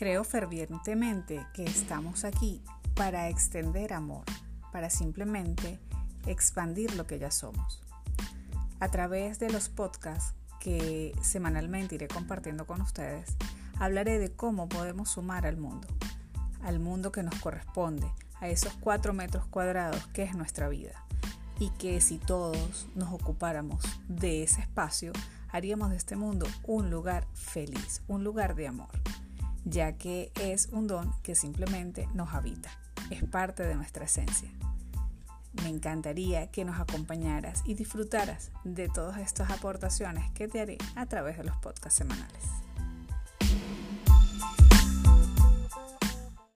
Creo fervientemente que estamos aquí para extender amor, para simplemente expandir lo que ya somos. A través de los podcasts que semanalmente iré compartiendo con ustedes, hablaré de cómo podemos sumar al mundo, al mundo que nos corresponde, a esos cuatro metros cuadrados que es nuestra vida. Y que si todos nos ocupáramos de ese espacio, haríamos de este mundo un lugar feliz, un lugar de amor ya que es un don que simplemente nos habita, es parte de nuestra esencia. Me encantaría que nos acompañaras y disfrutaras de todas estas aportaciones que te haré a través de los podcasts semanales.